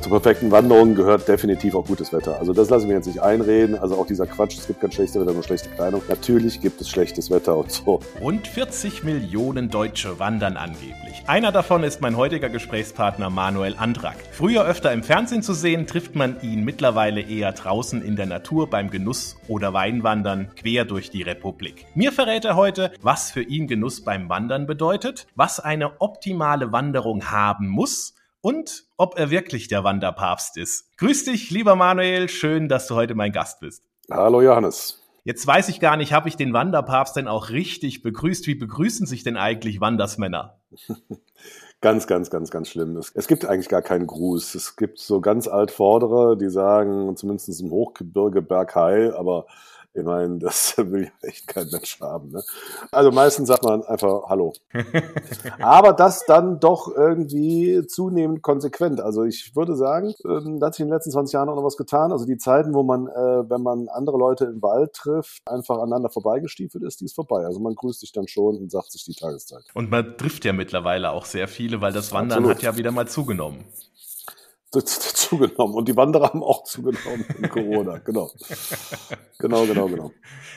Zur perfekten Wanderung gehört definitiv auch gutes Wetter. Also das lassen wir jetzt nicht einreden. Also auch dieser Quatsch, es gibt kein schlechtes Wetter, nur schlechte Kleidung. Natürlich gibt es schlechtes Wetter und so. Rund 40 Millionen Deutsche wandern angeblich. Einer davon ist mein heutiger Gesprächspartner Manuel Andrak. Früher öfter im Fernsehen zu sehen, trifft man ihn mittlerweile eher draußen in der Natur beim Genuss- oder Weinwandern quer durch die Republik. Mir verrät er heute, was für ihn Genuss beim Wandern bedeutet, was eine optimale Wanderung haben muss und ob er wirklich der Wanderpapst ist. Grüß dich, lieber Manuel, schön, dass du heute mein Gast bist. Hallo Johannes. Jetzt weiß ich gar nicht, habe ich den Wanderpapst denn auch richtig begrüßt? Wie begrüßen sich denn eigentlich Wandersmänner? ganz, ganz, ganz, ganz schlimm. Es, es, gibt eigentlich gar keinen Gruß. Es gibt so ganz Altvordere, die sagen, zumindest im Hochgebirge Bergheil, aber ich meine, das will ja echt kein Mensch haben. Ne? Also meistens sagt man einfach Hallo. Aber das dann doch irgendwie zunehmend konsequent. Also ich würde sagen, ähm, da hat sich in den letzten 20 Jahren auch noch was getan. Also die Zeiten, wo man, äh, wenn man andere Leute im Wald trifft, einfach aneinander vorbeigestiefelt ist, die ist vorbei. Also man grüßt sich dann schon und sagt sich die Tageszeit. Und man trifft ja mittlerweile auch sehr viele, weil das Wandern Absolut. hat ja wieder mal zugenommen zugenommen. Und die Wanderer haben auch zugenommen in Corona. Genau. Genau, genau, genau.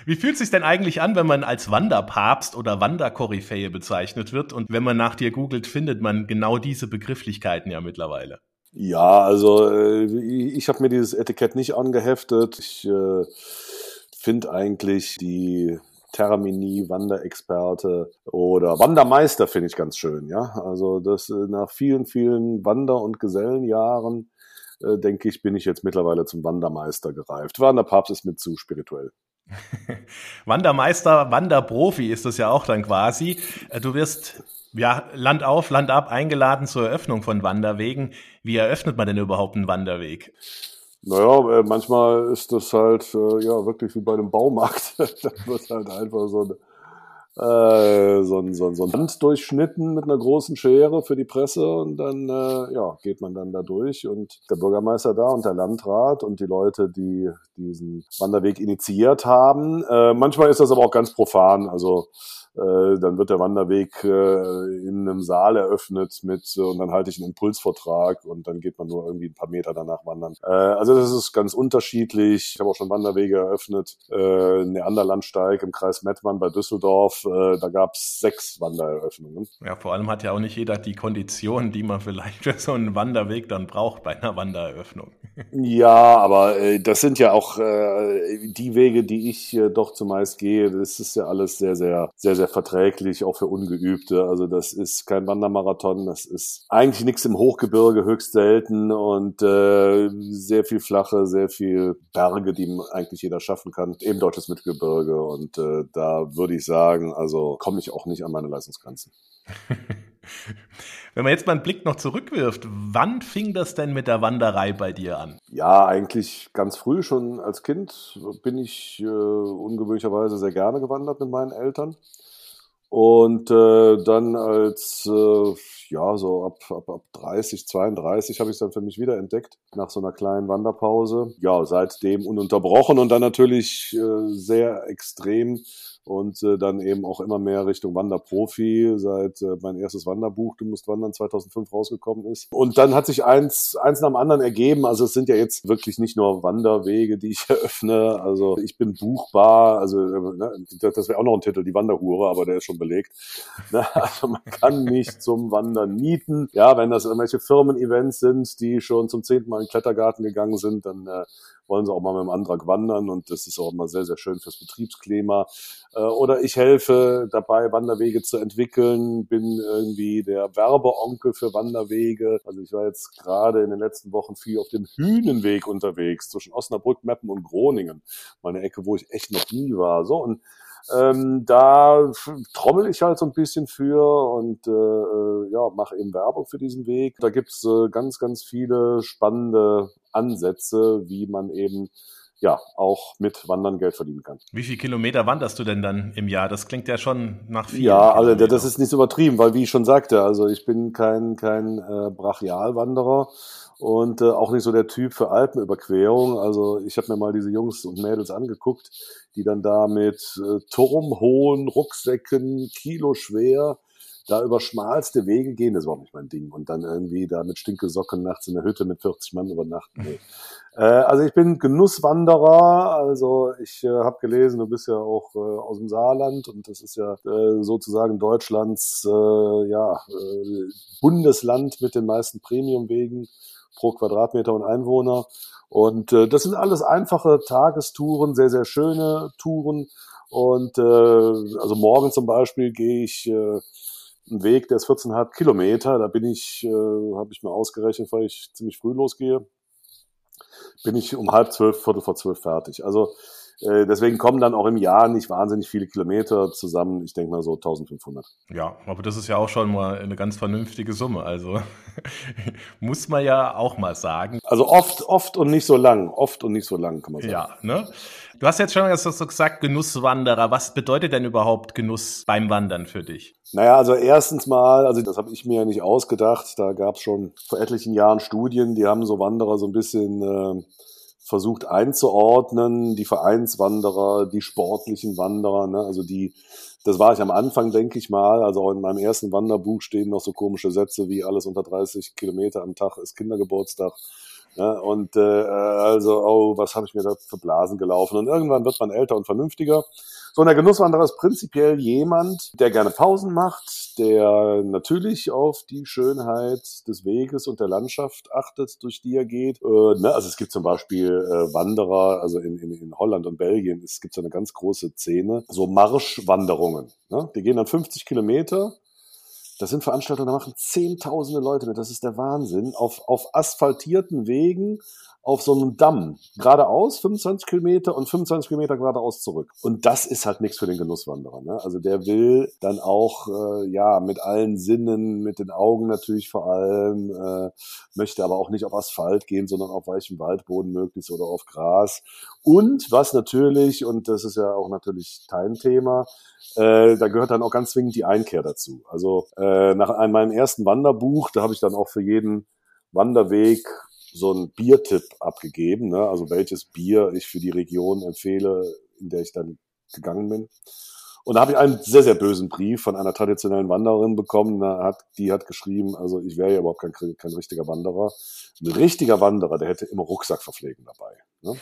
Wie fühlt es sich denn eigentlich an, wenn man als Wanderpapst oder Wanderkoryphäe bezeichnet wird? Und wenn man nach dir googelt, findet man genau diese Begrifflichkeiten ja mittlerweile. Ja, also äh, ich habe mir dieses Etikett nicht angeheftet. Ich äh, finde eigentlich die Termini, Wanderexperte oder Wandermeister finde ich ganz schön, ja. Also das äh, nach vielen, vielen Wander- und Gesellenjahren äh, denke ich, bin ich jetzt mittlerweile zum Wandermeister gereift. Wanderpapst ist mir zu spirituell. Wandermeister, Wanderprofi ist das ja auch dann quasi. Äh, du wirst ja Land auf, Land ab eingeladen zur Eröffnung von Wanderwegen. Wie eröffnet man denn überhaupt einen Wanderweg? Naja, äh, manchmal ist das halt äh, ja wirklich wie bei einem Baumarkt. da wird halt einfach so, eine, äh, so, ein, so, ein, so ein Band durchschnitten mit einer großen Schere für die Presse und dann äh, ja, geht man dann da durch und der Bürgermeister da und der Landrat und die Leute, die diesen Wanderweg initiiert haben. Äh, manchmal ist das aber auch ganz profan. Also dann wird der Wanderweg äh, in einem Saal eröffnet mit äh, und dann halte ich einen Impulsvortrag und dann geht man nur irgendwie ein paar Meter danach wandern. Äh, also das ist ganz unterschiedlich. Ich habe auch schon Wanderwege eröffnet. Äh, Neanderlandsteig im Kreis Mettmann bei Düsseldorf. Äh, da gab es sechs Wandereröffnungen. Ja, vor allem hat ja auch nicht jeder die Konditionen, die man vielleicht für so einen Wanderweg dann braucht bei einer Wandereröffnung. ja, aber äh, das sind ja auch äh, die Wege, die ich äh, doch zumeist gehe. Das ist ja alles sehr, sehr, sehr, sehr sehr verträglich, auch für Ungeübte. Also das ist kein Wandermarathon, das ist eigentlich nichts im Hochgebirge, höchst selten und äh, sehr viel flache, sehr viel Berge, die eigentlich jeder schaffen kann. Eben deutsches Mittelgebirge und äh, da würde ich sagen, also komme ich auch nicht an meine Leistungsgrenzen. Wenn man jetzt mal einen Blick noch zurückwirft, wann fing das denn mit der Wanderei bei dir an? Ja, eigentlich ganz früh schon als Kind bin ich äh, ungewöhnlicherweise sehr gerne gewandert mit meinen Eltern. Und äh, dann als, äh, ja, so ab, ab, ab 30, 32 habe ich es dann für mich wieder entdeckt, nach so einer kleinen Wanderpause. Ja, seitdem ununterbrochen und dann natürlich äh, sehr extrem und äh, dann eben auch immer mehr Richtung Wanderprofi, seit äh, mein erstes Wanderbuch, Du musst wandern, 2005 rausgekommen ist. Und dann hat sich eins, eins nach dem anderen ergeben. Also es sind ja jetzt wirklich nicht nur Wanderwege, die ich eröffne. Also ich bin buchbar. Also äh, ne, das wäre auch noch ein Titel, die Wanderhure, aber der ist schon belegt. Ne, also man kann mich zum Wandern mieten. Ja, wenn das irgendwelche Firmen-Events sind, die schon zum zehnten Mal in den Klettergarten gegangen sind, dann äh, wollen sie auch mal mit dem Antrag wandern und das ist auch immer sehr, sehr schön fürs Betriebsklima. Äh, oder ich helfe dabei, Wanderwege zu entwickeln, bin irgendwie der Werbeonkel für Wanderwege. Also ich war jetzt gerade in den letzten Wochen viel auf dem Hühnenweg unterwegs zwischen Osnabrück, Meppen und Groningen. Meine Ecke, wo ich echt noch nie war. So und ähm, da trommel ich halt so ein bisschen für und äh, äh ja, mache eben Werbung für diesen Weg. Da gibt's äh, ganz, ganz viele spannende Ansätze, wie man eben ja auch mit Wandern Geld verdienen kann. Wie viele Kilometer wanderst du denn dann im Jahr? Das klingt ja schon nach viel. Ja, also das ist nicht so übertrieben, weil wie ich schon sagte, also ich bin kein kein äh, Brachialwanderer und äh, auch nicht so der Typ für Alpenüberquerung. Also ich habe mir mal diese Jungs und Mädels angeguckt, die dann da mit äh, turmhohen Rucksäcken, kiloschwer, da über schmalste Wege gehen, das war auch nicht mein Ding. Und dann irgendwie da mit Stinkesocken nachts in der Hütte mit 40 Mann übernachten. Nee. Äh, also ich bin Genusswanderer, also ich äh, habe gelesen, du bist ja auch äh, aus dem Saarland und das ist ja äh, sozusagen Deutschlands äh, ja, äh, Bundesland mit den meisten Premiumwegen pro Quadratmeter und Einwohner. Und äh, das sind alles einfache Tagestouren, sehr, sehr schöne Touren. Und äh, also morgen zum Beispiel gehe ich äh, einen Weg, der ist 14,5 Kilometer. Da bin ich, äh, habe ich mir ausgerechnet, weil ich ziemlich früh losgehe, bin ich um halb zwölf, viertel vor zwölf fertig. Also äh, deswegen kommen dann auch im Jahr nicht wahnsinnig viele Kilometer zusammen. Ich denke mal so 1500. Ja, aber das ist ja auch schon mal eine ganz vernünftige Summe. Also muss man ja auch mal sagen. Also oft, oft und nicht so lang. Oft und nicht so lang, kann man sagen. Ja, ne? Du hast jetzt schon gesagt, Genusswanderer. Was bedeutet denn überhaupt Genuss beim Wandern für dich? Naja, also erstens mal, also das habe ich mir ja nicht ausgedacht. Da gab es schon vor etlichen Jahren Studien, die haben so Wanderer so ein bisschen äh, versucht einzuordnen, die Vereinswanderer, die sportlichen Wanderer, ne? also die, das war ich am Anfang, denke ich mal, also auch in meinem ersten Wanderbuch stehen noch so komische Sätze wie alles unter 30 Kilometer am Tag ist Kindergeburtstag. Ne? Und äh, also, oh, was habe ich mir da für Blasen gelaufen? Und irgendwann wird man älter und vernünftiger. So, und der Genusswanderer ist prinzipiell jemand, der gerne Pausen macht, der natürlich auf die Schönheit des Weges und der Landschaft achtet, durch die er geht. Äh, ne? Also es gibt zum Beispiel äh, Wanderer, also in, in, in Holland und Belgien, es gibt so eine ganz große Szene, so Marschwanderungen. Ne? Die gehen dann 50 Kilometer das sind Veranstaltungen, da machen zehntausende Leute mit. Das ist der Wahnsinn. Auf, auf asphaltierten Wegen, auf so einem Damm. Geradeaus 25 Kilometer und 25 Kilometer geradeaus zurück. Und das ist halt nichts für den Genusswanderer. Ne? Also der will dann auch, äh, ja, mit allen Sinnen, mit den Augen natürlich vor allem, äh, möchte aber auch nicht auf Asphalt gehen, sondern auf weichem Waldboden möglichst oder auf Gras. Und was natürlich, und das ist ja auch natürlich dein Thema, äh, da gehört dann auch ganz zwingend die Einkehr dazu. Also äh, nach meinem ersten Wanderbuch, da habe ich dann auch für jeden Wanderweg so einen Biertipp abgegeben, ne? also welches Bier ich für die Region empfehle, in der ich dann gegangen bin. Und da habe ich einen sehr, sehr bösen Brief von einer traditionellen Wandererin bekommen. Da hat, die hat geschrieben, also ich wäre ja überhaupt kein, kein richtiger Wanderer. Ein richtiger Wanderer, der hätte immer Rucksackverpflegen dabei. Ne?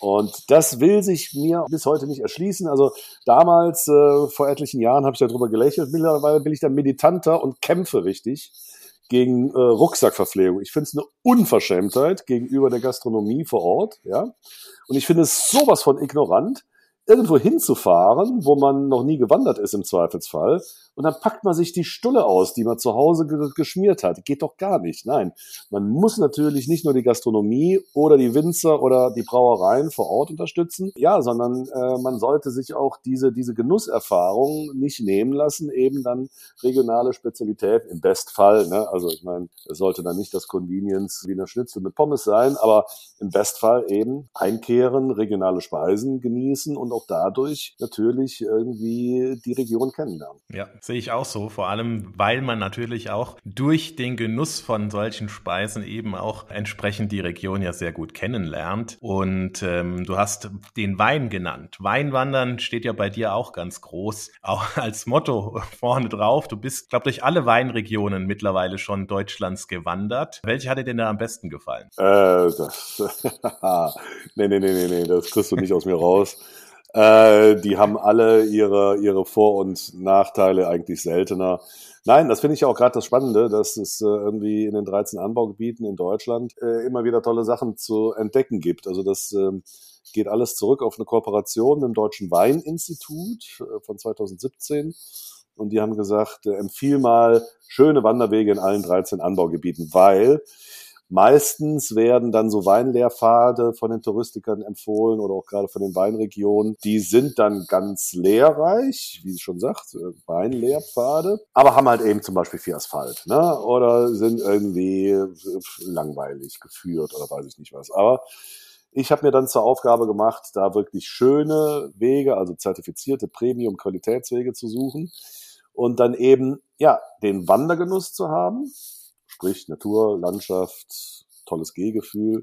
Und das will sich mir bis heute nicht erschließen. Also damals, äh, vor etlichen Jahren, habe ich darüber gelächelt. Mittlerweile bin ich dann militanter und kämpfe richtig gegen äh, Rucksackverpflegung. Ich finde es eine Unverschämtheit gegenüber der Gastronomie vor Ort. Ja? Und ich finde es sowas von ignorant, irgendwo hinzufahren, wo man noch nie gewandert ist im Zweifelsfall. Und dann packt man sich die Stulle aus, die man zu Hause ge geschmiert hat. Geht doch gar nicht. Nein, man muss natürlich nicht nur die Gastronomie oder die Winzer oder die Brauereien vor Ort unterstützen, ja, sondern äh, man sollte sich auch diese, diese Genusserfahrung nicht nehmen lassen, eben dann regionale Spezialität im Bestfall. Ne? Also ich meine, es sollte dann nicht das Convenience wie eine Schnitzel mit Pommes sein, aber im Bestfall eben einkehren, regionale Speisen genießen und auch dadurch natürlich irgendwie die Region kennenlernen. Ja, sehe ich auch so. Vor allem, weil man natürlich auch durch den Genuss von solchen Speisen eben auch entsprechend die Region ja sehr gut kennenlernt. Und ähm, du hast den Wein genannt. Weinwandern steht ja bei dir auch ganz groß, auch als Motto vorne drauf. Du bist, glaube ich, durch alle Weinregionen mittlerweile schon Deutschlands gewandert. Welche hat dir denn da am besten gefallen? Äh, das, nee, nee, nee, nee, nee, das kriegst du nicht aus mir raus. Äh, die haben alle ihre, ihre Vor- und Nachteile eigentlich seltener. Nein, das finde ich auch gerade das Spannende, dass es äh, irgendwie in den 13 Anbaugebieten in Deutschland äh, immer wieder tolle Sachen zu entdecken gibt. Also das äh, geht alles zurück auf eine Kooperation dem Deutschen Weininstitut äh, von 2017. Und die haben gesagt, äh, empfiehl mal schöne Wanderwege in allen 13 Anbaugebieten, weil Meistens werden dann so Weinlehrpfade von den Touristikern empfohlen oder auch gerade von den Weinregionen. Die sind dann ganz lehrreich, wie sie schon sagt, äh, Weinlehrpfade, aber haben halt eben zum Beispiel viel Asphalt, ne? Oder sind irgendwie äh, langweilig geführt oder weiß ich nicht was. Aber ich habe mir dann zur Aufgabe gemacht, da wirklich schöne Wege, also zertifizierte Premium-Qualitätswege zu suchen und dann eben ja den Wandergenuss zu haben, sprich Natur, Landschaft, tolles Gehgefühl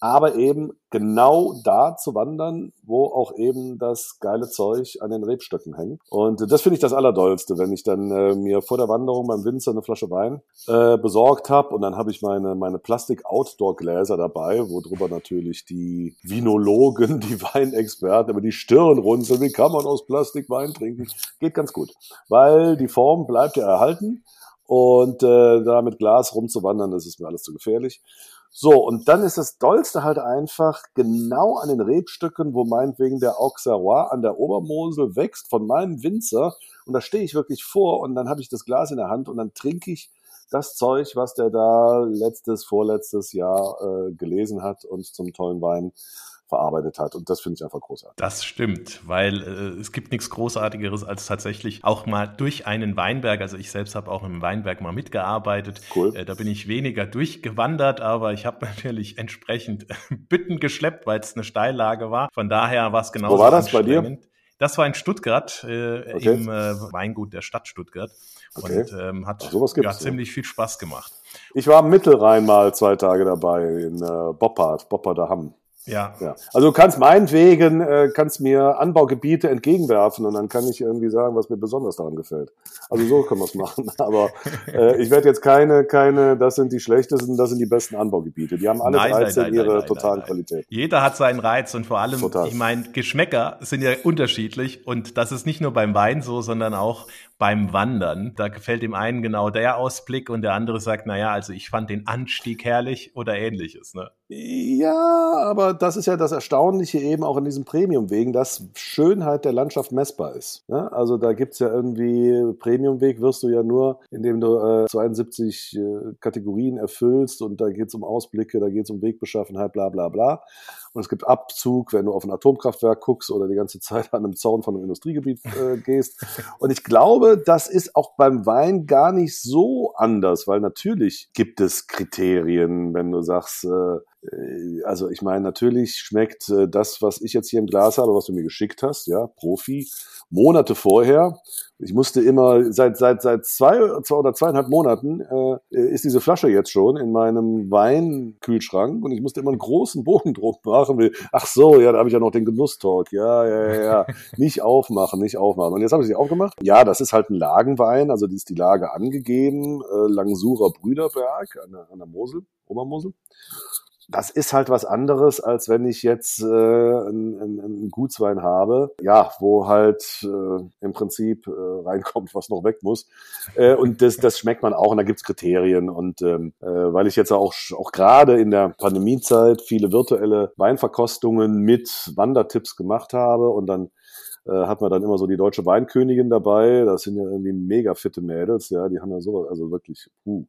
aber eben genau da zu wandern, wo auch eben das geile Zeug an den Rebstöcken hängt. Und das finde ich das Allerdollste, wenn ich dann äh, mir vor der Wanderung beim Winzer eine Flasche Wein äh, besorgt habe und dann habe ich meine, meine Plastik-Outdoor-Gläser dabei, wo drüber natürlich die Vinologen, die Weinexperten über die Stirn runzeln. Wie kann man aus Plastik Wein trinken? Geht ganz gut, weil die Form bleibt ja erhalten und äh, da mit Glas rumzuwandern, das ist mir alles zu gefährlich. So, und dann ist das Dollste halt einfach genau an den Rebstücken, wo meinetwegen der Auxerrois an der Obermosel wächst, von meinem Winzer. Und da stehe ich wirklich vor und dann habe ich das Glas in der Hand und dann trinke ich das Zeug, was der da letztes, vorletztes Jahr äh, gelesen hat und zum tollen Wein verarbeitet hat. Und das finde ich einfach großartig. Das stimmt, weil äh, es gibt nichts Großartigeres als tatsächlich auch mal durch einen Weinberg. Also ich selbst habe auch im Weinberg mal mitgearbeitet. Cool. Äh, da bin ich weniger durchgewandert, aber ich habe natürlich entsprechend Bütten geschleppt, weil es eine Steillage war. Von daher war es genau. Wo war das bei dir? Das war in Stuttgart, äh, okay. im äh, Weingut der Stadt Stuttgart. Okay. Und ähm, hat ja, ziemlich viel Spaß gemacht. Ich war im Mittelrhein mal zwei Tage dabei in äh, Boppard, Bopparder Hamm. Ja. ja. Also du kannst meinetwegen, äh, kannst mir Anbaugebiete entgegenwerfen und dann kann ich irgendwie sagen, was mir besonders daran gefällt. Also so können wir es machen. Aber äh, ich werde jetzt keine, keine, das sind die schlechtesten, das sind die besten Anbaugebiete. Die haben alle nein, Reize nein, nein, in ihrer totalen Qualität. Jeder hat seinen Reiz und vor allem, Total. ich meine, Geschmäcker sind ja unterschiedlich und das ist nicht nur beim Wein so, sondern auch beim Wandern. Da gefällt dem einen genau der Ausblick und der andere sagt, naja, also ich fand den Anstieg herrlich oder ähnliches. Ne? Ja, aber das ist ja das Erstaunliche eben auch in diesem Premium-Wegen, dass Schönheit der Landschaft messbar ist. Ne? Also da gibt's ja irgendwie, Premium-Weg wirst du ja nur, indem du äh, 72 äh, Kategorien erfüllst und da geht's um Ausblicke, da geht's um Wegbeschaffenheit, bla bla bla. Und es gibt Abzug, wenn du auf ein Atomkraftwerk guckst oder die ganze Zeit an einem Zaun von einem Industriegebiet äh, gehst. Und ich glaube, das ist auch beim Wein gar nicht so anders, weil natürlich gibt es Kriterien, wenn du sagst, äh, also ich meine, natürlich schmeckt äh, das, was ich jetzt hier im Glas habe, was du mir geschickt hast, ja, Profi, Monate vorher. Ich musste immer seit seit seit zwei, zwei oder zweieinhalb Monaten äh, ist diese Flasche jetzt schon in meinem Weinkühlschrank und ich musste immer einen großen Bogen drum machen. Ach so, ja, da habe ich ja noch den Genusstalk. Ja, ja, ja, ja. nicht aufmachen, nicht aufmachen. Und jetzt habe ich sie aufgemacht. Ja, das ist halt ein Lagenwein, also die ist die Lage angegeben, äh, Langsurer Brüderberg an der, an der Mosel, Obermosel das ist halt was anderes, als wenn ich jetzt äh, einen, einen Gutswein habe, ja, wo halt äh, im Prinzip äh, reinkommt, was noch weg muss. Äh, und das, das schmeckt man auch und da gibt's Kriterien. Und ähm, äh, weil ich jetzt auch, auch gerade in der Pandemiezeit viele virtuelle Weinverkostungen mit Wandertipps gemacht habe und dann äh, hat man dann immer so die deutsche Weinkönigin dabei. Das sind ja irgendwie mega fitte Mädels, ja, die haben ja sowas, also wirklich, uh.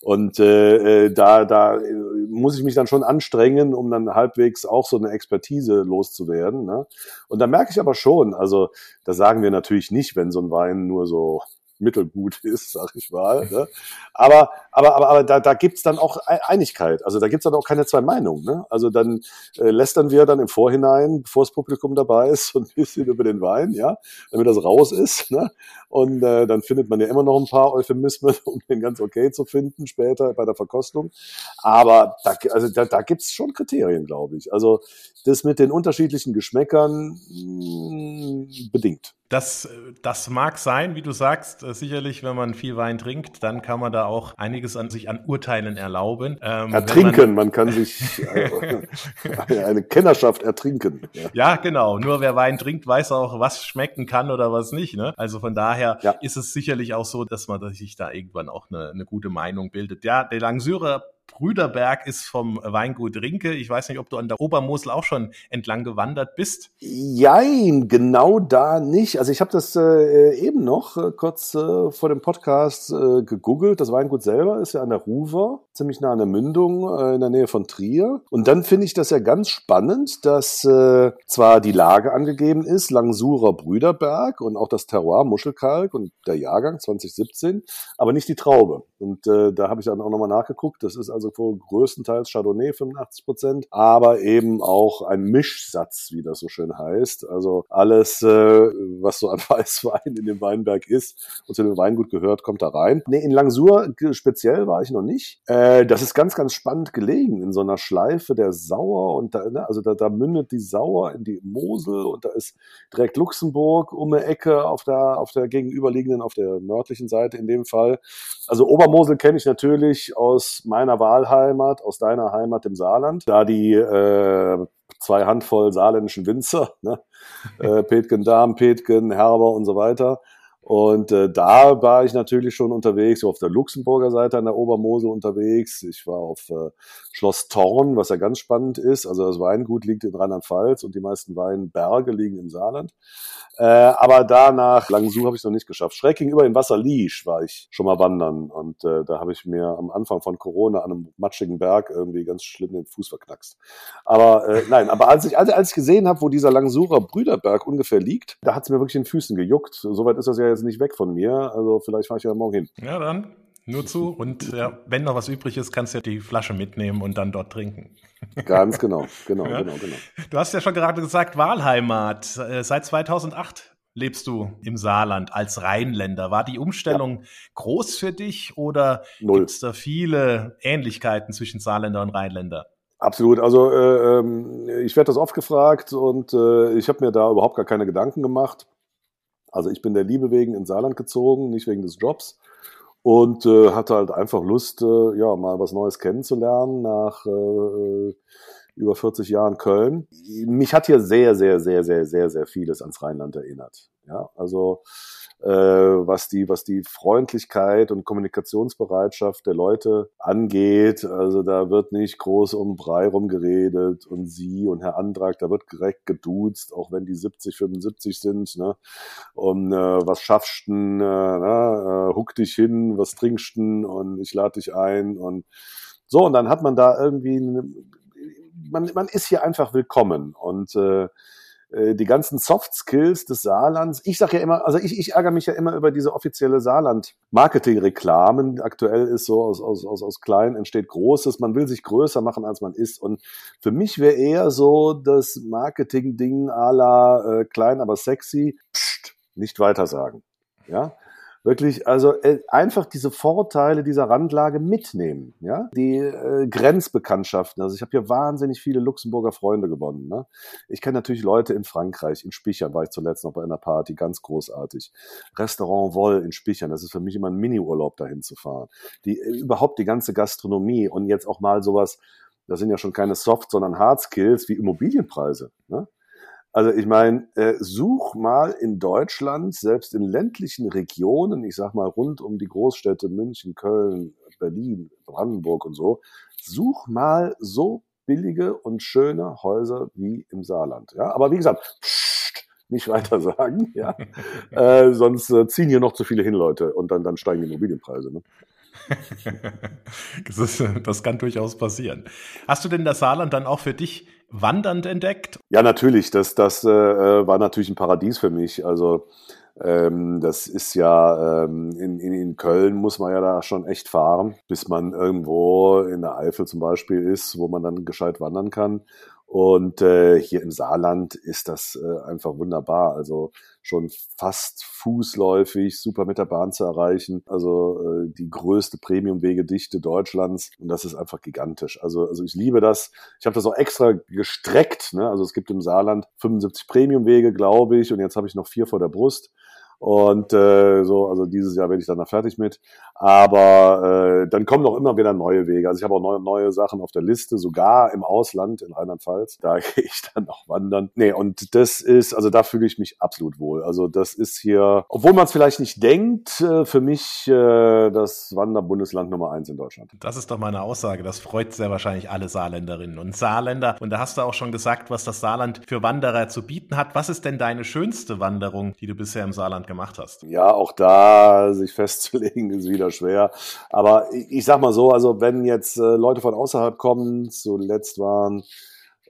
Und äh, äh, da, da äh, muss ich mich dann schon anstrengen, um dann halbwegs auch so eine Expertise loszuwerden. Ne? Und da merke ich aber schon, also da sagen wir natürlich nicht, wenn so ein Wein nur so mittelgut ist, sag ich mal. Ne? Aber, aber, aber, aber da, da gibt's dann auch Einigkeit. Also da gibt's dann auch keine zwei Meinungen. Ne? Also dann äh, lästern wir dann im Vorhinein, bevor das Publikum dabei ist, so ein bisschen über den Wein, ja, damit das raus ist. Ne? Und äh, dann findet man ja immer noch ein paar Euphemismen, um den ganz okay zu finden später bei der Verkostung. Aber da, also da, da gibt's schon Kriterien, glaube ich. Also das mit den unterschiedlichen Geschmäckern mh, mm, bedingt. Das, das mag sein, wie du sagst. Äh, sicherlich, wenn man viel Wein trinkt, dann kann man da auch einiges an sich an Urteilen erlauben. Ähm, ertrinken, man, man, kann sich äh, eine Kennerschaft ertrinken. Ja. ja. genau. Nur wer Wein trinkt, weiß auch, was schmecken kann oder was nicht. Ne? Also von daher ja. ist es sicherlich auch so, dass man sich da irgendwann auch eine, eine gute Meinung bildet. Ja, der Langsyrer Brüderberg ist vom Weingut Rinke. Ich weiß nicht, ob du an der Obermosel auch schon entlang gewandert bist. Jein, genau da nicht. Also ich habe das äh, eben noch äh, kurz äh, vor dem Podcast äh, gegoogelt. Das Weingut selber ist ja an der Ruwer, ziemlich nah an der Mündung äh, in der Nähe von Trier. Und dann finde ich das ja ganz spannend, dass äh, zwar die Lage angegeben ist, Langsurer Brüderberg und auch das Terroir Muschelkalk und der Jahrgang 2017, aber nicht die Traube. Und äh, da habe ich dann auch nochmal nachgeguckt. Das ist also größtenteils Chardonnay 85 Prozent, aber eben auch ein Mischsatz, wie das so schön heißt. Also alles, äh, was so an Weißwein in dem Weinberg ist und zu dem Weingut gehört, kommt da rein. Nee, in Langsur speziell war ich noch nicht. Äh, das ist ganz, ganz spannend gelegen in so einer Schleife der Sauer und da, ne, also da, da mündet die Sauer in die Mosel und da ist direkt Luxemburg um eine Ecke auf der, auf der gegenüberliegenden, auf der nördlichen Seite in dem Fall. Also Obermosel kenne ich natürlich aus meiner Wahlheimat, aus deiner Heimat im Saarland, da die äh, zwei Handvoll saarländischen Winzer, ne? äh, Petgen Darm, Petgen, Herber und so weiter, und äh, da war ich natürlich schon unterwegs, auf der Luxemburger Seite an der Obermosel unterwegs. Ich war auf äh, Schloss Thorn, was ja ganz spannend ist. Also das Weingut liegt in Rheinland-Pfalz und die meisten Weinberge liegen im Saarland. Äh, aber da nach Langsuch habe ich noch nicht geschafft. Schräg gegenüber in Wasserliesch war ich schon mal wandern. Und äh, da habe ich mir am Anfang von Corona an einem matschigen Berg irgendwie ganz schlimm den Fuß verknackst. Aber äh, nein, aber als ich, als, als ich gesehen habe, wo dieser Langsucher Brüderberg ungefähr liegt, da hat es mir wirklich in den Füßen gejuckt. Soweit ist das ja jetzt nicht weg von mir. Also vielleicht fahre ich ja morgen hin. Ja, dann nur zu. Und ja, wenn noch was übrig ist, kannst du ja die Flasche mitnehmen und dann dort trinken. Ganz genau, genau, ja. genau, genau. Du hast ja schon gerade gesagt, Wahlheimat. Äh, seit 2008 lebst du im Saarland als Rheinländer. War die Umstellung ja. groß für dich oder gibt es da viele Ähnlichkeiten zwischen Saarländer und Rheinländer? Absolut. Also äh, ähm, ich werde das oft gefragt und äh, ich habe mir da überhaupt gar keine Gedanken gemacht. Also ich bin der Liebe wegen ins Saarland gezogen, nicht wegen des Jobs und äh, hatte halt einfach Lust, äh, ja, mal was Neues kennenzulernen nach äh, über 40 Jahren Köln. Mich hat hier sehr, sehr, sehr, sehr, sehr, sehr vieles ans Rheinland erinnert. Ja, also äh, was die, was die Freundlichkeit und Kommunikationsbereitschaft der Leute angeht. Also da wird nicht groß um Brei rumgeredet und sie und Herr Antrag, da wird direkt geduzt, auch wenn die 70, 75 sind. Ne? Und äh, was schaffst du? Äh, ne? äh, huck dich hin, was trinkst du? Und ich lade dich ein und so, und dann hat man da irgendwie, man, man ist hier einfach willkommen und äh, die ganzen Soft Skills des Saarlands. Ich sage ja immer, also ich, ich ärgere mich ja immer über diese offizielle Saarland-Marketing-Reklamen. Aktuell ist so, aus, aus, aus, aus klein entsteht Großes. Man will sich größer machen, als man ist. Und für mich wäre eher so das Marketing-Ding à la äh, klein, aber sexy. Psst, nicht weiter sagen. Ja, wirklich, also äh, einfach diese Vorteile dieser Randlage mitnehmen, ja, die äh, Grenzbekanntschaften. Also ich habe hier wahnsinnig viele Luxemburger Freunde gewonnen. Ne? Ich kenne natürlich Leute in Frankreich, in Spichern war ich zuletzt noch bei einer Party, ganz großartig. Restaurant Woll in Spichern, das ist für mich immer ein Mini-Urlaub dahin zu fahren. Die äh, überhaupt die ganze Gastronomie und jetzt auch mal sowas. Das sind ja schon keine Soft, sondern Hard Skills wie Immobilienpreise. Ne? Also ich meine, äh, such mal in Deutschland, selbst in ländlichen Regionen, ich sag mal rund um die Großstädte München, Köln, Berlin, Brandenburg und so, such mal so billige und schöne Häuser wie im Saarland. Ja, aber wie gesagt, pssst, nicht weiter sagen, ja, äh, sonst äh, ziehen hier noch zu viele hin, Leute, und dann dann steigen die Immobilienpreise. Ne? das, ist, das kann durchaus passieren. Hast du denn das Saarland dann auch für dich wandernd entdeckt? Ja, natürlich. Das, das äh, war natürlich ein Paradies für mich. Also ähm, das ist ja ähm, in, in, in Köln muss man ja da schon echt fahren, bis man irgendwo in der Eifel zum Beispiel ist, wo man dann gescheit wandern kann. Und äh, hier im Saarland ist das äh, einfach wunderbar. Also schon fast fußläufig, super mit der Bahn zu erreichen. Also äh, die größte Premium-Wegedichte Deutschlands. Und das ist einfach gigantisch. Also, also ich liebe das. Ich habe das auch extra gestreckt. Ne? Also es gibt im Saarland 75 Premium-Wege, glaube ich. Und jetzt habe ich noch vier vor der Brust. Und äh, so, also dieses Jahr werde ich dann da fertig mit. Aber äh, dann kommen noch immer wieder neue Wege. Also ich habe auch neue, neue Sachen auf der Liste, sogar im Ausland in Rheinland-Pfalz. Da gehe ich dann noch wandern. Nee, und das ist, also da fühle ich mich absolut wohl. Also das ist hier, obwohl man es vielleicht nicht denkt, äh, für mich äh, das Wanderbundesland Nummer eins in Deutschland. Das ist doch meine Aussage. Das freut sehr wahrscheinlich alle Saarländerinnen und Saarländer. Und da hast du auch schon gesagt, was das Saarland für Wanderer zu bieten hat. Was ist denn deine schönste Wanderung, die du bisher im Saarland gemacht hast. Ja, auch da sich festzulegen ist wieder schwer. Aber ich, ich sag mal so, also wenn jetzt äh, Leute von außerhalb kommen, zuletzt waren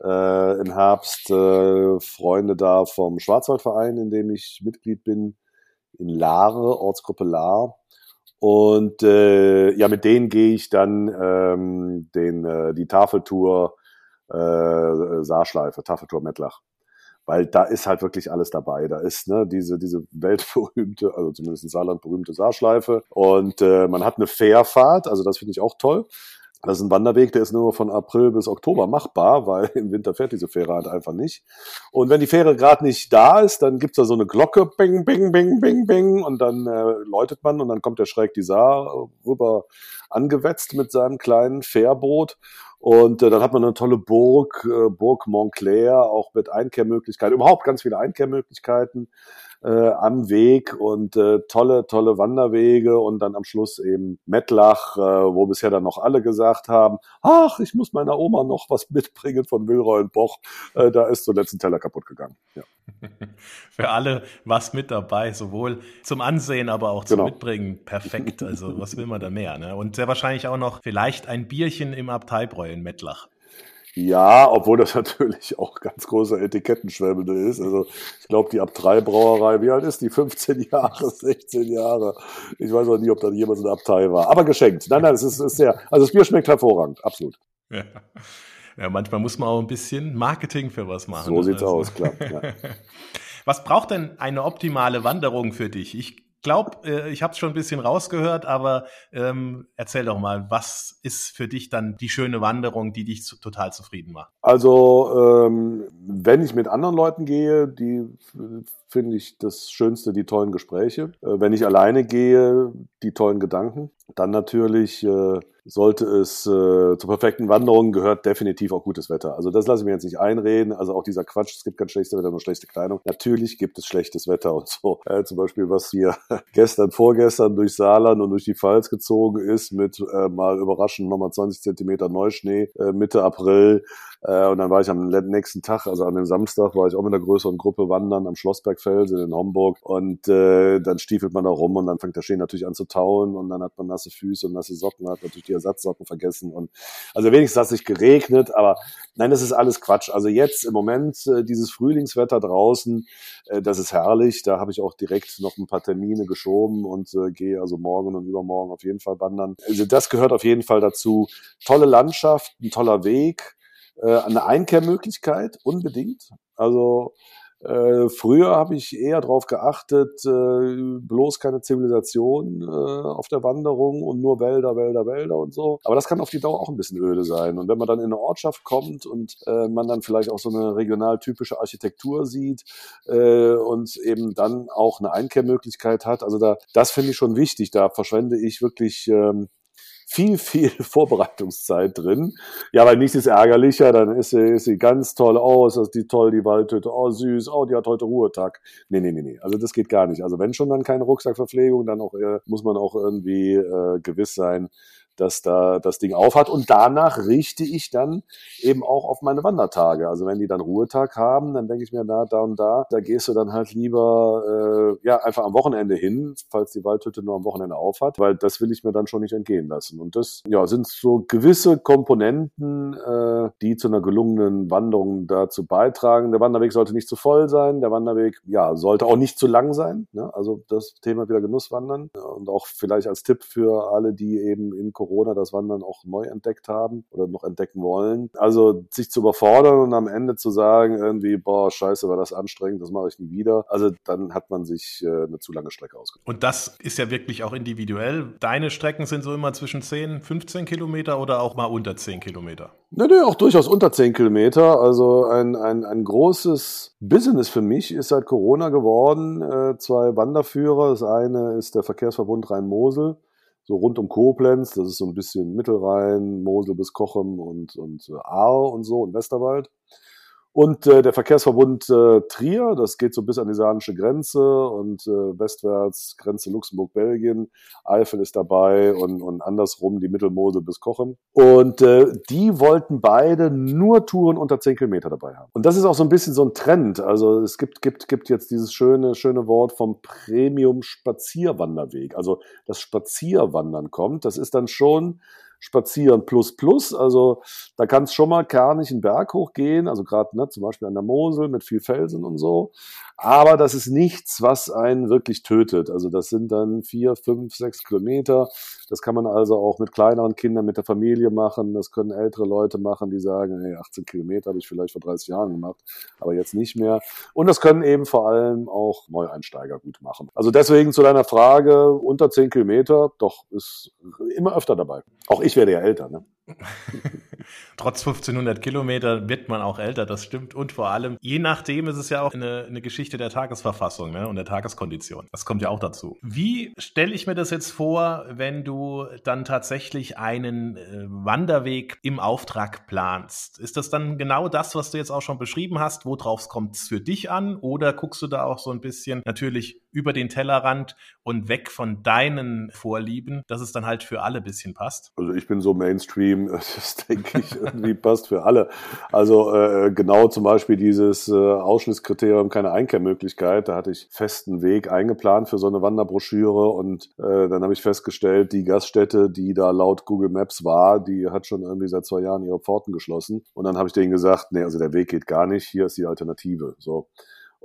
äh, im Herbst äh, Freunde da vom Schwarzwaldverein, in dem ich Mitglied bin, in Laare, Ortsgruppe Lahr. Und äh, ja, mit denen gehe ich dann ähm, den, äh, die Tafeltour äh, Saarschleife, Tafeltour Mettlach. Weil da ist halt wirklich alles dabei. Da ist ne, diese, diese weltberühmte, also zumindest in Saarland berühmte Saarschleife. Und äh, man hat eine Fährfahrt, also das finde ich auch toll. Das ist ein Wanderweg, der ist nur von April bis Oktober machbar, weil im Winter fährt diese Fähre halt einfach nicht. Und wenn die Fähre gerade nicht da ist, dann gibt's da so eine Glocke, bing, bing, bing, bing, bing, und dann äh, läutet man und dann kommt der schräg die Saar rüber angewetzt mit seinem kleinen Fährboot. Und äh, dann hat man eine tolle Burg, äh, Burg Montclair, auch mit Einkehrmöglichkeiten, überhaupt ganz viele Einkehrmöglichkeiten äh, am Weg und äh, tolle, tolle Wanderwege und dann am Schluss eben Mettlach, äh, wo bisher dann noch alle gesagt haben, ach, ich muss meiner Oma noch was mitbringen von Wilroy und Boch. Äh, da ist zuletzt ein Teller kaputt gegangen. Ja. Für alle was mit dabei, sowohl zum Ansehen, aber auch zum genau. Mitbringen. Perfekt. Also was will man da mehr? Ne? Und sehr wahrscheinlich auch noch vielleicht ein Bierchen im Abteibräu in Mettlach. Ja, obwohl das natürlich auch ganz großer Etikettenschwämmende ist. Also ich glaube, die Abtei-Brauerei, wie alt ist die? 15 Jahre, 16 Jahre. Ich weiß auch nie, ob da jemals eine Abtei war. Aber geschenkt. Nein, nein, es ist, ist sehr, also das Bier schmeckt hervorragend, absolut. Ja. ja, manchmal muss man auch ein bisschen Marketing für was machen. So sieht's also. aus, klar. Ja. Was braucht denn eine optimale Wanderung für dich? Ich glaube, äh, ich habe es schon ein bisschen rausgehört, aber ähm, erzähl doch mal, was ist für dich dann die schöne Wanderung, die dich total zufrieden macht? Also, ähm, wenn ich mit anderen Leuten gehe, die finde ich das Schönste die tollen Gespräche. Äh, wenn ich alleine gehe, die tollen Gedanken. Dann natürlich äh, sollte es äh, zur perfekten Wanderung gehört definitiv auch gutes Wetter. Also das lasse ich mir jetzt nicht einreden. Also auch dieser Quatsch, es gibt kein schlechtes Wetter, nur schlechte Kleidung. Natürlich gibt es schlechtes Wetter und so. Äh, zum Beispiel, was hier gestern, vorgestern durch Saarland und durch die Pfalz gezogen ist mit äh, mal überraschend nochmal 20 Zentimeter Neuschnee äh, Mitte April. Äh, und dann war ich am nächsten Tag, also an dem Samstag, war ich auch mit einer größeren Gruppe wandern am Schlossbergfelsen in Homburg. Und äh, dann stiefelt man da rum und dann fängt der Schnee natürlich an zu tauen und dann hat man nasse Füße und nasse Socken, hat natürlich die Ersatzsocken vergessen. Und also wenigstens hat sich geregnet, aber nein, das ist alles Quatsch. Also jetzt im Moment äh, dieses Frühlingswetter draußen, äh, das ist herrlich. Da habe ich auch direkt noch ein paar Termine geschoben und äh, gehe also morgen und übermorgen auf jeden Fall wandern. Also das gehört auf jeden Fall dazu. Tolle Landschaft, ein toller Weg eine Einkehrmöglichkeit, unbedingt. Also äh, früher habe ich eher darauf geachtet, äh, bloß keine Zivilisation äh, auf der Wanderung und nur Wälder, Wälder, Wälder und so. Aber das kann auf die Dauer auch ein bisschen öde sein. Und wenn man dann in eine Ortschaft kommt und äh, man dann vielleicht auch so eine regional typische Architektur sieht äh, und eben dann auch eine Einkehrmöglichkeit hat, also da, das finde ich schon wichtig. Da verschwende ich wirklich ähm, viel, viel Vorbereitungszeit drin. Ja, weil nichts ist ärgerlicher, dann ist sie, ist sie ganz toll aus, oh, ist die toll, die Waldhütte, oh süß, oh, die hat heute Ruhetag. Nee, nee, nee, nee, also das geht gar nicht. Also wenn schon dann keine Rucksackverpflegung, dann auch äh, muss man auch irgendwie äh, gewiss sein, dass da das Ding aufhat. Und danach richte ich dann eben auch auf meine Wandertage. Also wenn die dann Ruhetag haben, dann denke ich mir, na, da und da, da gehst du dann halt lieber äh, ja einfach am Wochenende hin, falls die Waldhütte nur am Wochenende aufhat, weil das will ich mir dann schon nicht entgehen lassen. Und das ja, sind so gewisse Komponenten, äh, die zu einer gelungenen Wanderung dazu beitragen. Der Wanderweg sollte nicht zu voll sein, der Wanderweg ja sollte auch nicht zu lang sein. Ne? Also das Thema wieder Genusswandern und auch vielleicht als Tipp für alle, die eben in Corona Corona das Wandern auch neu entdeckt haben oder noch entdecken wollen. Also sich zu überfordern und am Ende zu sagen, irgendwie, boah, scheiße, war das anstrengend, das mache ich nie wieder. Also dann hat man sich äh, eine zu lange Strecke ausgesucht. Und das ist ja wirklich auch individuell. Deine Strecken sind so immer zwischen 10, 15 Kilometer oder auch mal unter 10 Kilometer? Nee, nee, auch durchaus unter 10 Kilometer. Also ein, ein, ein großes Business für mich ist seit Corona geworden. Äh, zwei Wanderführer. Das eine ist der Verkehrsverbund Rhein-Mosel so rund um Koblenz, das ist so ein bisschen Mittelrhein, Mosel bis Kochem und, und äh, Ahr und so und Westerwald. Und äh, der Verkehrsverbund äh, Trier, das geht so bis an die saarländische Grenze und äh, westwärts Grenze Luxemburg-Belgien. Eifel ist dabei und, und andersrum die Mittelmosel bis Kochem. Und äh, die wollten beide nur Touren unter 10 Kilometer dabei haben. Und das ist auch so ein bisschen so ein Trend. Also es gibt, gibt, gibt jetzt dieses schöne, schöne Wort vom Premium-Spazierwanderweg. Also das Spazierwandern kommt. Das ist dann schon Spazieren plus plus. Also da kann es schon mal kernig einen Berg hochgehen, also gerade ne, zum Beispiel an der Mosel mit viel Felsen und so. Aber das ist nichts, was einen wirklich tötet. Also das sind dann vier, fünf, sechs Kilometer. Das kann man also auch mit kleineren Kindern, mit der Familie machen. Das können ältere Leute machen, die sagen, hey, 18 Kilometer habe ich vielleicht vor 30 Jahren gemacht, aber jetzt nicht mehr. Und das können eben vor allem auch Neueinsteiger gut machen. Also deswegen zu deiner Frage, unter 10 Kilometer, doch, ist immer öfter dabei. Auch ich werde ja älter. Ne? Trotz 1500 Kilometer wird man auch älter, das stimmt. Und vor allem, je nachdem ist es ja auch eine, eine Geschichte der Tagesverfassung ne? und der Tageskondition. Das kommt ja auch dazu. Wie stelle ich mir das jetzt vor, wenn du dann tatsächlich einen äh, Wanderweg im Auftrag planst? Ist das dann genau das, was du jetzt auch schon beschrieben hast? Worauf kommt es für dich an? Oder guckst du da auch so ein bisschen natürlich über den Tellerrand und weg von deinen Vorlieben, dass es dann halt für alle ein bisschen passt? Also ich bin so Mainstream, das denke ich irgendwie passt für alle. Also äh, genau zum Beispiel dieses äh, Ausschlusskriterium, keine Einkehrmöglichkeit, da hatte ich festen Weg eingeplant für so eine Wanderbroschüre und äh, dann habe ich festgestellt, die Gaststätte, die da laut Google Maps war, die hat schon irgendwie seit zwei Jahren ihre Pforten geschlossen und dann habe ich denen gesagt, nee, also der Weg geht gar nicht, hier ist die Alternative. So.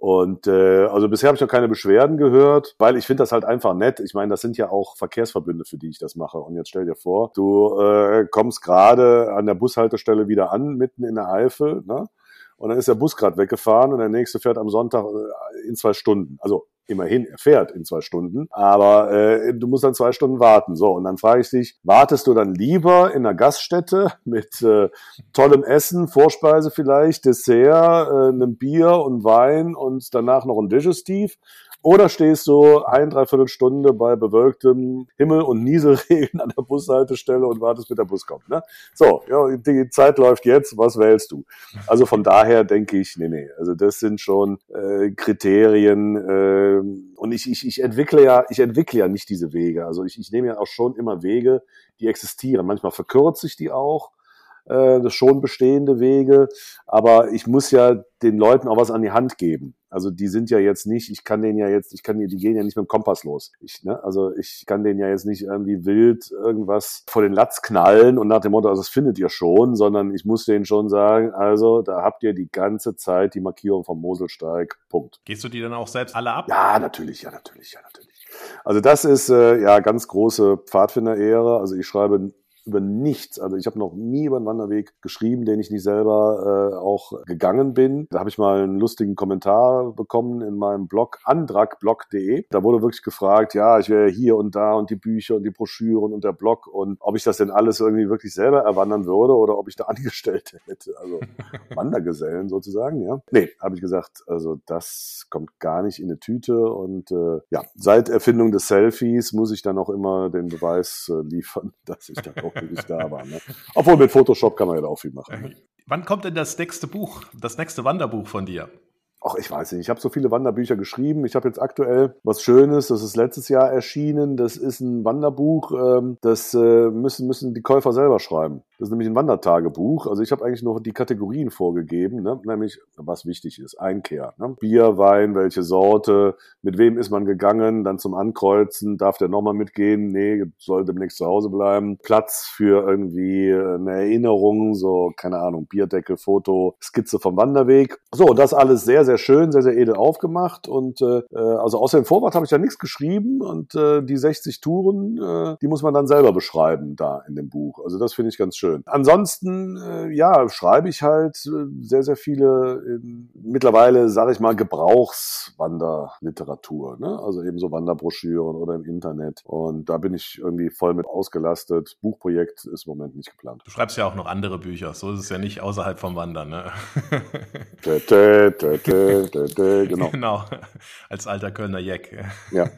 Und äh, also bisher habe ich noch keine Beschwerden gehört, weil ich finde das halt einfach nett. Ich meine, das sind ja auch Verkehrsverbünde, für die ich das mache. Und jetzt stell dir vor, du äh, kommst gerade an der Bushaltestelle wieder an, mitten in der Eifel, ne? Und dann ist der Bus gerade weggefahren und der nächste fährt am Sonntag äh, in zwei Stunden. Also immerhin, er fährt in zwei Stunden, aber äh, du musst dann zwei Stunden warten. So, und dann frage ich dich, wartest du dann lieber in einer Gaststätte mit äh, tollem Essen, Vorspeise vielleicht, Dessert, äh, einem Bier und Wein und danach noch ein Digestiv? Oder stehst du ein, dreiviertel Stunde bei bewölktem Himmel und Nieselregen an der Bushaltestelle und wartest, bis der Bus kommt. Ne? So, ja, die Zeit läuft jetzt, was wählst du? Also von daher denke ich, nee, nee, also das sind schon äh, Kriterien äh, und ich, ich, ich entwickle ja, ich entwickle ja nicht diese Wege. Also ich, ich nehme ja auch schon immer Wege, die existieren. Manchmal verkürze ich die auch äh, schon bestehende Wege, aber ich muss ja den Leuten auch was an die Hand geben. Also die sind ja jetzt nicht, ich kann denen ja jetzt, ich kann die, die gehen ja nicht mit dem Kompass los. Ich, ne? Also ich kann denen ja jetzt nicht irgendwie wild irgendwas vor den Latz knallen und nach dem Motto, also das findet ihr schon, sondern ich muss denen schon sagen, also da habt ihr die ganze Zeit die Markierung vom Moselsteig. Punkt. Gehst du die dann auch selbst alle ab? Ja, natürlich, ja, natürlich, ja, natürlich. Also das ist äh, ja ganz große Pfadfinder-Ehre. Also ich schreibe über nichts. Also ich habe noch nie über einen Wanderweg geschrieben, den ich nicht selber äh, auch gegangen bin. Da habe ich mal einen lustigen Kommentar bekommen in meinem Blog andragblog.de. Da wurde wirklich gefragt, ja, ich wäre hier und da und die Bücher und die Broschüren und der Blog und ob ich das denn alles irgendwie wirklich selber erwandern würde oder ob ich da Angestellte hätte, also Wandergesellen sozusagen, ja. Nee, habe ich gesagt, also das kommt gar nicht in eine Tüte und äh, ja, seit Erfindung des Selfies muss ich dann auch immer den Beweis äh, liefern, dass ich dann auch wirklich da war. Ne? Obwohl mit Photoshop kann man ja auch viel machen. Ne? Wann kommt denn das nächste Buch, das nächste Wanderbuch von dir? Ach, ich weiß nicht. Ich habe so viele Wanderbücher geschrieben. Ich habe jetzt aktuell was Schönes, das ist letztes Jahr erschienen. Das ist ein Wanderbuch. Ähm, das äh, müssen, müssen die Käufer selber schreiben. Das ist nämlich ein Wandertagebuch. Also ich habe eigentlich nur die Kategorien vorgegeben, ne? nämlich was wichtig ist. Einkehr. Ne? Bier, Wein, welche Sorte, mit wem ist man gegangen, dann zum Ankreuzen, darf der nochmal mitgehen? Nee, soll demnächst zu Hause bleiben. Platz für irgendwie eine Erinnerung, so, keine Ahnung, Bierdeckel, Foto, Skizze vom Wanderweg. So, das alles sehr, sehr schön, sehr, sehr edel aufgemacht. Und äh, also außer dem Vorwort habe ich ja nichts geschrieben und äh, die 60 Touren, äh, die muss man dann selber beschreiben da in dem Buch. Also das finde ich ganz schön schön. Ansonsten, äh, ja, schreibe ich halt äh, sehr, sehr viele äh, mittlerweile, sage ich mal, Gebrauchswanderliteratur. Ne? Also eben so Wanderbroschüren oder im Internet. Und da bin ich irgendwie voll mit ausgelastet. Buchprojekt ist im Moment nicht geplant. Du schreibst ja auch noch andere Bücher. So ist es ja nicht außerhalb vom Wandern. Ne? Dä, dä, dä, genau. genau. Als alter Kölner Jeck. Ja.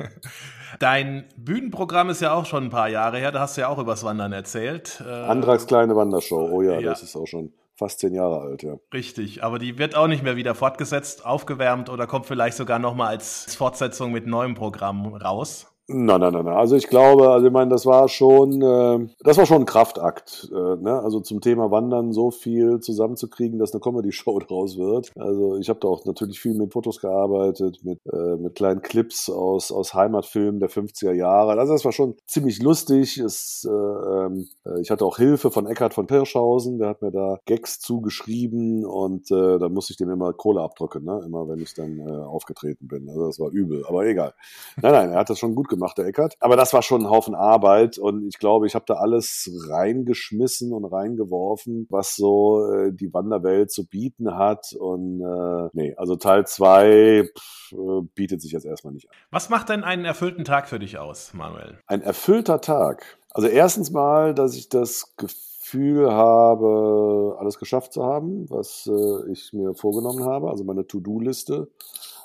Dein Bühnenprogramm ist ja auch schon ein paar Jahre her, da hast du ja auch übers Wandern erzählt. Äh, Andrags kleine Wandershow, oh ja, ja, das ist auch schon fast zehn Jahre alt, ja. Richtig, aber die wird auch nicht mehr wieder fortgesetzt, aufgewärmt oder kommt vielleicht sogar nochmal als Fortsetzung mit neuem Programm raus. Nein, nein, nein, nein. Also ich glaube, also ich meine, das war schon, äh, das war schon ein Kraftakt. Äh, ne? Also zum Thema Wandern so viel zusammenzukriegen, dass eine Comedy-Show draus wird. Also ich habe da auch natürlich viel mit Fotos gearbeitet, mit, äh, mit kleinen Clips aus, aus Heimatfilmen der 50er Jahre. Also das war schon ziemlich lustig. Es, äh, ähm, äh, ich hatte auch Hilfe von Eckhard von Pirschhausen, der hat mir da Gags zugeschrieben und äh, da musste ich dem immer Kohle abdrücken, ne? immer wenn ich dann äh, aufgetreten bin. Also das war übel, aber egal. Nein, nein, er hat das schon gut gemacht gemacht, der Eckert. Aber das war schon ein Haufen Arbeit und ich glaube, ich habe da alles reingeschmissen und reingeworfen, was so äh, die Wanderwelt zu bieten hat. Und äh, nee, also Teil zwei äh, bietet sich jetzt erstmal nicht an. Was macht denn einen erfüllten Tag für dich aus, Manuel? Ein erfüllter Tag. Also erstens mal, dass ich das Gefühl habe, alles geschafft zu haben, was äh, ich mir vorgenommen habe, also meine To-Do-Liste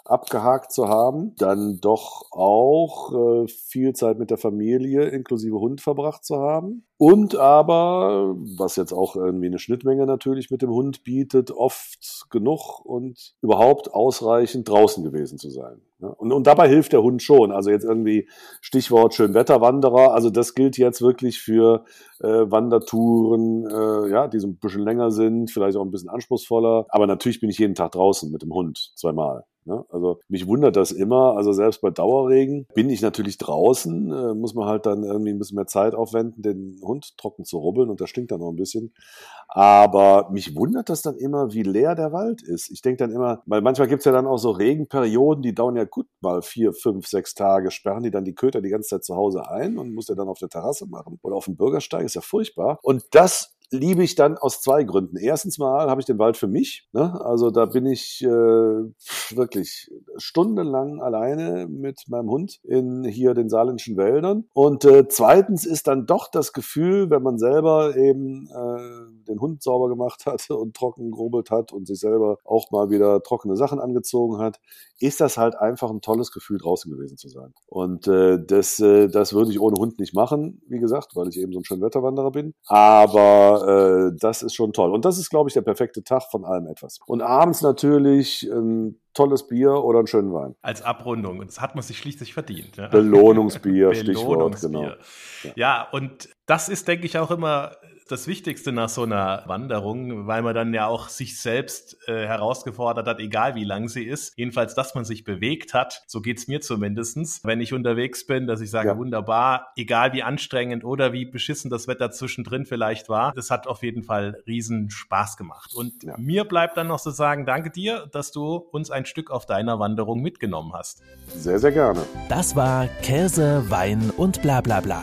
abgehakt zu haben, dann doch auch äh, viel Zeit mit der Familie inklusive Hund verbracht zu haben. Und aber, was jetzt auch irgendwie eine Schnittmenge natürlich mit dem Hund bietet, oft genug und überhaupt ausreichend draußen gewesen zu sein. Und, und dabei hilft der Hund schon. Also jetzt irgendwie Stichwort Schönwetterwanderer. Also das gilt jetzt wirklich für äh, Wandertouren, äh, ja, die so ein bisschen länger sind, vielleicht auch ein bisschen anspruchsvoller. Aber natürlich bin ich jeden Tag draußen mit dem Hund, zweimal. Ne? Also mich wundert das immer. Also selbst bei Dauerregen bin ich natürlich draußen, äh, muss man halt dann irgendwie ein bisschen mehr Zeit aufwenden, den Hund trocken zu rubbeln und das stinkt dann noch ein bisschen. Aber mich wundert das dann immer, wie leer der Wald ist. Ich denke dann immer, weil manchmal gibt's ja dann auch so Regenperioden, die dauern ja gut mal vier, fünf, sechs Tage, sperren die dann die Köter die ganze Zeit zu Hause ein und muss der dann auf der Terrasse machen oder auf dem Bürgersteig, ist ja furchtbar. Und das liebe ich dann aus zwei Gründen. Erstens mal habe ich den Wald für mich. Ne? Also da bin ich äh, wirklich stundenlang alleine mit meinem Hund in hier den saarländischen Wäldern. Und äh, zweitens ist dann doch das Gefühl, wenn man selber eben äh, den Hund sauber gemacht hat und trocken gerubbelt hat und sich selber auch mal wieder trockene Sachen angezogen hat, ist das halt einfach ein tolles Gefühl, draußen gewesen zu sein. Und äh, das, äh, das würde ich ohne Hund nicht machen, wie gesagt, weil ich eben so ein schöner Wetterwanderer bin. Aber äh, das ist schon toll. Und das ist, glaube ich, der perfekte Tag von allem etwas. Und abends natürlich ein tolles Bier oder einen schönen Wein. Als Abrundung. Und das hat man sich schließlich verdient. Ja? Belohnungsbier, Stichwort, genau. Ja. ja, und das ist, denke ich, auch immer das Wichtigste nach so einer Wanderung, weil man dann ja auch sich selbst äh, herausgefordert hat, egal wie lang sie ist. Jedenfalls, dass man sich bewegt hat. So geht's mir zumindestens, wenn ich unterwegs bin, dass ich sage, ja. wunderbar, egal wie anstrengend oder wie beschissen das Wetter zwischendrin vielleicht war. Das hat auf jeden Fall riesen Spaß gemacht. Und ja. mir bleibt dann noch zu sagen, danke dir, dass du uns ein Stück auf deiner Wanderung mitgenommen hast. Sehr, sehr gerne. Das war Käse, Wein und bla bla bla.